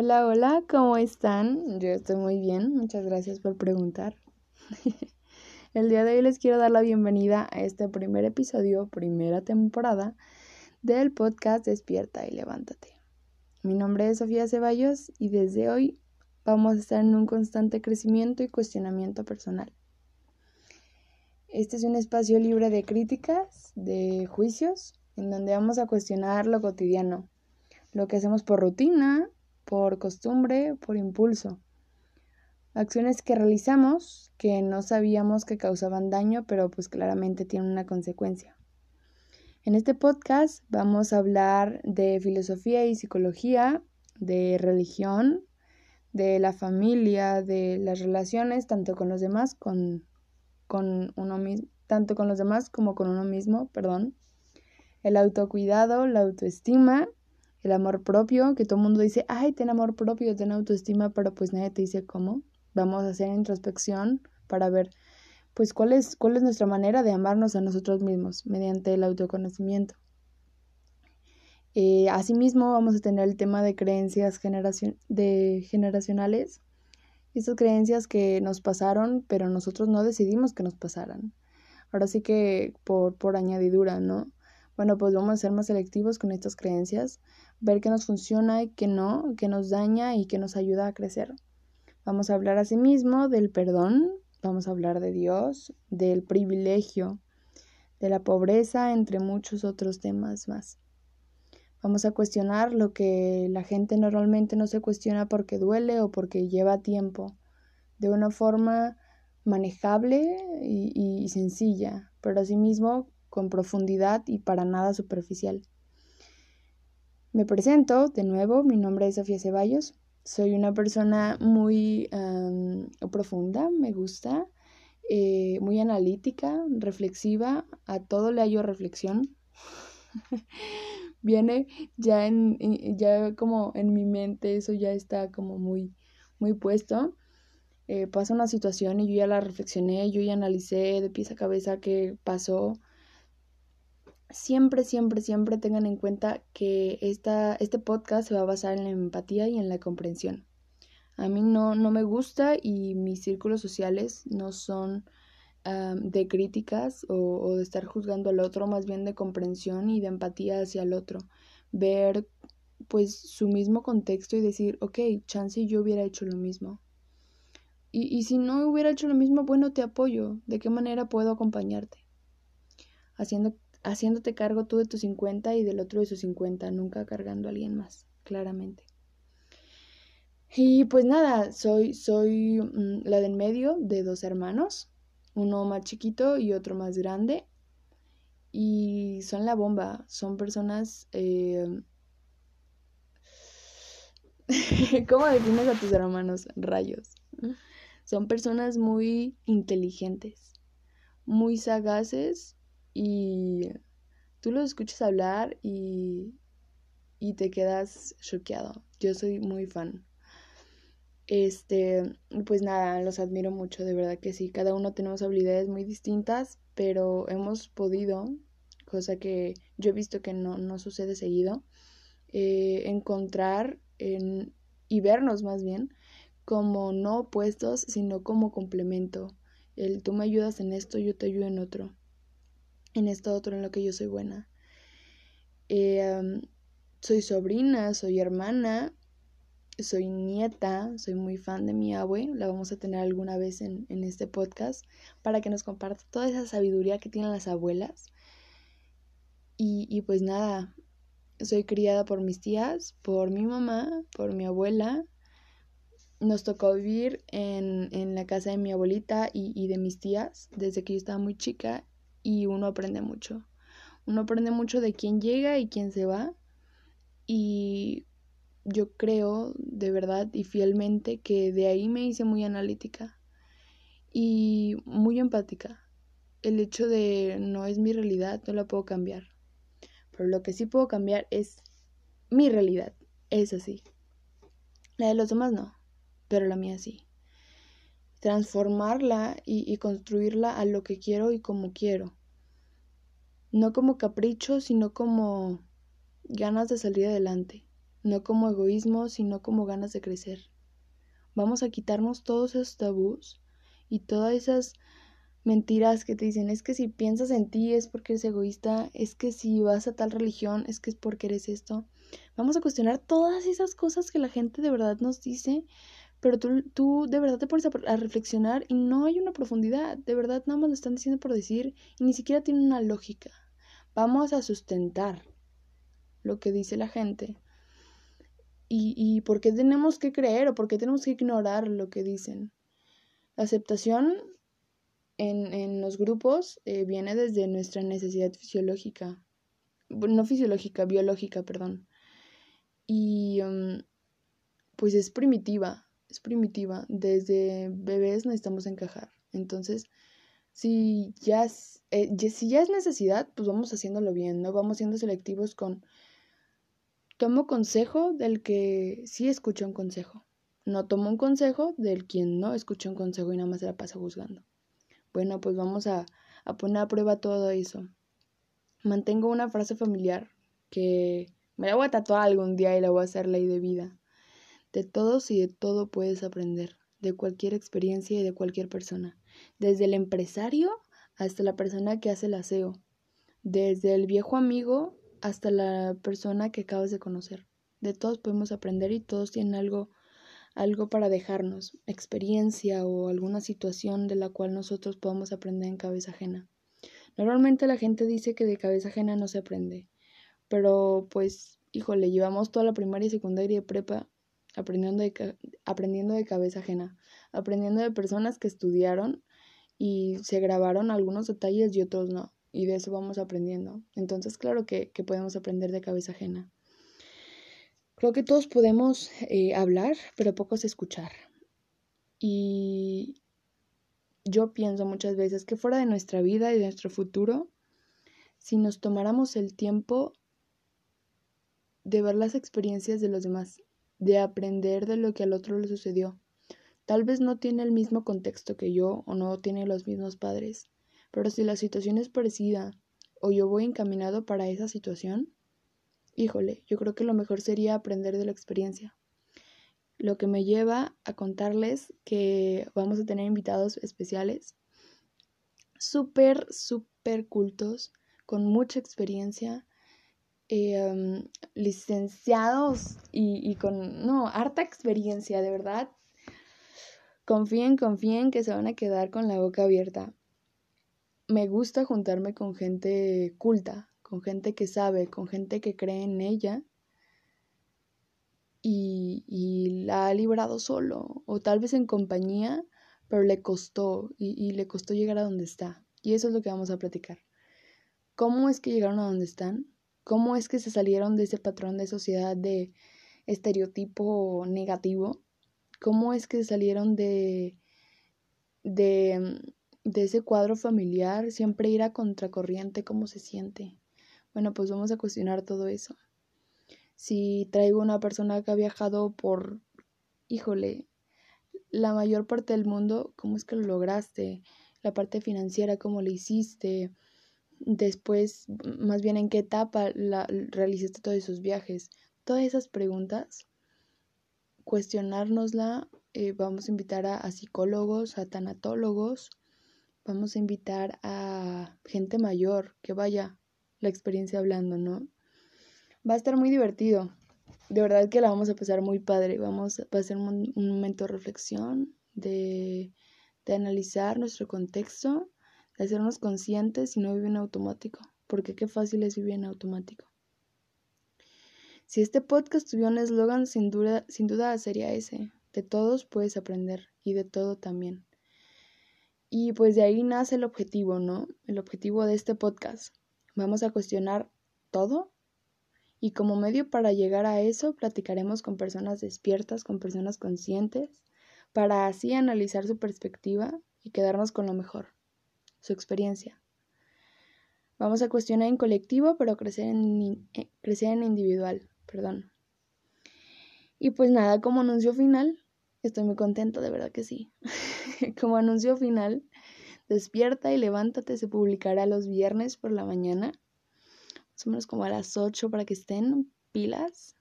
Hola, hola, ¿cómo están? Yo estoy muy bien, muchas gracias por preguntar. El día de hoy les quiero dar la bienvenida a este primer episodio, primera temporada del podcast Despierta y Levántate. Mi nombre es Sofía Ceballos y desde hoy vamos a estar en un constante crecimiento y cuestionamiento personal. Este es un espacio libre de críticas, de juicios, en donde vamos a cuestionar lo cotidiano, lo que hacemos por rutina por costumbre, por impulso. Acciones que realizamos que no sabíamos que causaban daño, pero pues claramente tienen una consecuencia. En este podcast vamos a hablar de filosofía y psicología, de religión, de la familia, de las relaciones, tanto con los demás, con, con uno mismo, tanto con los demás como con uno mismo, perdón. El autocuidado, la autoestima el amor propio, que todo el mundo dice, ay, ten amor propio, ten autoestima, pero pues nadie te dice cómo. Vamos a hacer introspección para ver, pues, cuál es, cuál es nuestra manera de amarnos a nosotros mismos mediante el autoconocimiento. Eh, asimismo, vamos a tener el tema de creencias generación, de generacionales, estas creencias que nos pasaron, pero nosotros no decidimos que nos pasaran. Ahora sí que por, por añadidura, ¿no? Bueno, pues vamos a ser más selectivos con estas creencias, ver qué nos funciona y qué no, qué nos daña y qué nos ayuda a crecer. Vamos a hablar asimismo del perdón, vamos a hablar de Dios, del privilegio, de la pobreza, entre muchos otros temas más. Vamos a cuestionar lo que la gente normalmente no se cuestiona porque duele o porque lleva tiempo, de una forma manejable y, y sencilla, pero asimismo con profundidad y para nada superficial. Me presento de nuevo, mi nombre es Sofía Ceballos, soy una persona muy profunda, me gusta, eh, muy analítica, reflexiva, a todo le hallo reflexión. Viene ya en, ya como en mi mente, eso ya está como muy, muy puesto. Eh, pasa una situación y yo ya la reflexioné, yo ya analicé de pies a cabeza qué pasó, siempre, siempre, siempre tengan en cuenta que esta, este podcast se va a basar en la empatía y en la comprensión. A mí no, no me gusta y mis círculos sociales no son de críticas o, o, de estar juzgando al otro, más bien de comprensión y de empatía hacia el otro. Ver pues su mismo contexto y decir, ok, chance yo hubiera hecho lo mismo. Y, y si no hubiera hecho lo mismo, bueno, te apoyo. ¿De qué manera puedo acompañarte? Haciendo haciéndote cargo tú de tus 50 y del otro de sus 50, nunca cargando a alguien más, claramente. Y pues nada, soy, soy mm, la del medio de dos hermanos, uno más chiquito y otro más grande. Y son la bomba, son personas... Eh... ¿Cómo defines a tus hermanos? Rayos. Son personas muy inteligentes, muy sagaces y tú los escuchas hablar y, y te quedas choqueado. Yo soy muy fan. Este, pues nada, los admiro mucho, de verdad que sí. Cada uno tenemos habilidades muy distintas, pero hemos podido, cosa que yo he visto que no, no sucede seguido, eh, encontrar en, y vernos más bien como no opuestos, sino como complemento. El tú me ayudas en esto, yo te ayudo en otro en esto otro en lo que yo soy buena. Eh, soy sobrina, soy hermana, soy nieta, soy muy fan de mi abue, la vamos a tener alguna vez en, en este podcast para que nos comparta toda esa sabiduría que tienen las abuelas. Y, y pues nada, soy criada por mis tías, por mi mamá, por mi abuela. Nos tocó vivir en, en la casa de mi abuelita y, y de mis tías desde que yo estaba muy chica y uno aprende mucho. Uno aprende mucho de quién llega y quién se va. Y yo creo de verdad y fielmente que de ahí me hice muy analítica y muy empática. El hecho de no es mi realidad, no la puedo cambiar. Pero lo que sí puedo cambiar es mi realidad. Es así. La de los demás no, pero la mía sí transformarla y, construirla a lo que quiero y como quiero. No como capricho, sino como ganas de salir adelante. no como egoísmo, sino como ganas de crecer. Vamos a quitarnos todos esos tabús y todas esas mentiras que te dicen, es que si piensas en ti es porque eres egoísta, es que si vas a tal religión es que es porque eres esto. Vamos a cuestionar todas esas cosas que la gente de verdad nos dice, pero tú, tú de verdad te pones a, reflexionar y no hay una profundidad, de verdad nada más lo están diciendo por decir y ni siquiera tiene una lógica. Vamos a sustentar lo que dice la gente. Y, y por qué tenemos que creer o por qué tenemos que ignorar lo que dicen. La aceptación en, en los grupos eh, viene desde nuestra necesidad fisiológica, no fisiológica, biológica, perdón. Y um, pues es primitiva, es primitiva. Desde bebés necesitamos encajar. Entonces, si ya, es, eh, si ya es necesidad, pues vamos haciéndolo bien, ¿no? Vamos siendo selectivos con... Tomo consejo del que sí escucha un consejo. No tomo un consejo del quien no escucha un consejo y nada más se la pasa juzgando. Bueno, pues vamos a, a poner a prueba todo eso. Mantengo una frase familiar que me la voy a tatuar algún día y la voy a hacer ley de vida. De todos y de todo puedes aprender, de cualquier experiencia y de cualquier persona. Desde el empresario hasta la persona que hace el aseo. Desde el viejo amigo hasta la persona que acabas de conocer. De todos podemos aprender y todos tienen algo algo para dejarnos, experiencia o alguna situación de la cual nosotros podamos aprender en cabeza ajena. Normalmente la gente dice que de cabeza ajena no se aprende, pero pues, híjole, llevamos toda la primaria y secundaria y prepa aprendiendo de, aprendiendo de cabeza ajena, aprendiendo de personas que estudiaron y se grabaron algunos detalles y otros no, y de eso vamos aprendiendo. Entonces, claro que, que podemos aprender de cabeza ajena. Creo que todos podemos eh, hablar, pero pocos escuchar. Y yo pienso muchas veces que fuera de nuestra vida y de nuestro futuro, si nos tomáramos el tiempo de ver las experiencias de los demás, de aprender de lo que al otro le sucedió. Tal vez no tiene el mismo contexto que yo o no tiene los mismos padres, pero si la situación es parecida o yo voy encaminado para esa situación, híjole, yo creo que lo mejor sería aprender de la experiencia. Lo que me lleva a contarles que vamos a tener invitados especiales, súper, súper cultos, con mucha experiencia, eh, licenciados y, y con, no, harta experiencia, de verdad. Confíen, confíen que se van a quedar con la boca abierta. Me gusta juntarme con gente culta, con gente que sabe, con gente que cree en ella y, y la ha librado solo o tal vez en compañía, pero le costó y, y le costó llegar a donde está. Y eso es lo que vamos a platicar. ¿Cómo es que llegaron a donde están? ¿Cómo es que se salieron de ese patrón de sociedad de estereotipo negativo? ¿Cómo es que salieron de, de, de ese cuadro familiar? Siempre ir a contracorriente, ¿cómo se siente? Bueno, pues vamos a cuestionar todo eso. Si traigo una persona que ha viajado por, híjole, la mayor parte del mundo, ¿cómo es que lo lograste? La parte financiera, ¿cómo lo hiciste? Después, más bien, ¿en qué etapa la, realizaste todos esos viajes? Todas esas preguntas, cuestionárnosla. Eh, vamos a invitar a, psicólogos, a tanatólogos, vamos a invitar a gente mayor que vaya la experiencia hablando, ¿no? Va a estar muy divertido. De verdad que la vamos a pasar muy padre. Vamos, va a ser un, un momento de reflexión, de, de analizar nuestro contexto, de hacernos conscientes y no vivir en automático. Porque qué fácil es vivir en automático. Si este podcast tuviera un eslogan, sin duda, sin duda sería ese. De todos puedes aprender y de todo también. Y pues de ahí nace el objetivo, ¿no? El objetivo de este podcast. Vamos a cuestionar todo y como medio para llegar a eso platicaremos con personas despiertas, con personas conscientes, para así analizar su perspectiva y quedarnos con lo mejor, su experiencia. Vamos a cuestionar en colectivo, pero crecer en, eh, crecer en individual, perdón. Y pues nada, como anuncio final, estoy muy contenta, de verdad que sí. como anuncio final, Despierta y levántate se publicará los viernes por la mañana, más o menos como a las 8 para que estén pilas.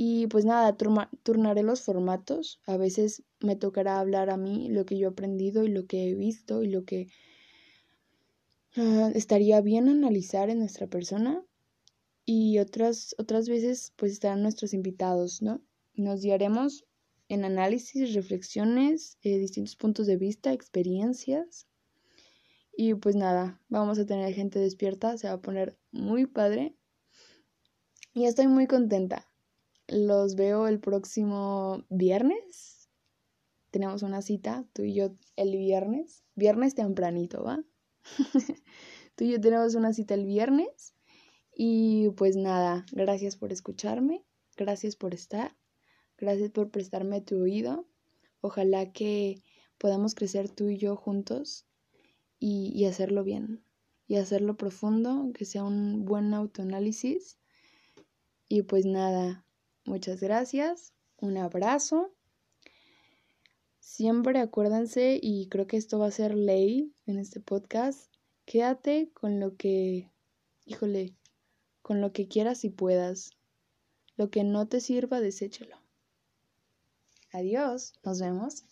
Y pues nada, turnaré los formatos. A veces me tocará hablar a mí lo que yo he aprendido y lo que he visto y lo que ah, estaría bien analizar en nuestra persona. Y otras, otras veces pues estarán nuestros invitados, ¿no? Nos guiaremos en análisis, reflexiones, eh, distintos puntos de vista, experiencias. Y pues nada, vamos a tener gente despierta, se va a poner muy padre. Y estoy muy contenta. Los veo el próximo viernes. Tenemos una cita, tú y yo, el viernes. Viernes tempranito, ¿va? tú y yo tenemos una cita el viernes. Y pues nada, gracias por escucharme, gracias por estar, gracias por prestarme tu oído. Ojalá que podamos crecer tú y yo juntos y, y hacerlo bien, y hacerlo profundo, que sea un buen autoanálisis. Y pues nada, Muchas gracias, un abrazo. Siempre acuérdense, y creo que esto va a ser ley en este podcast, quédate con lo que, híjole, con lo que quieras y puedas. Lo que no te sirva, deséchalo. Adiós, nos vemos.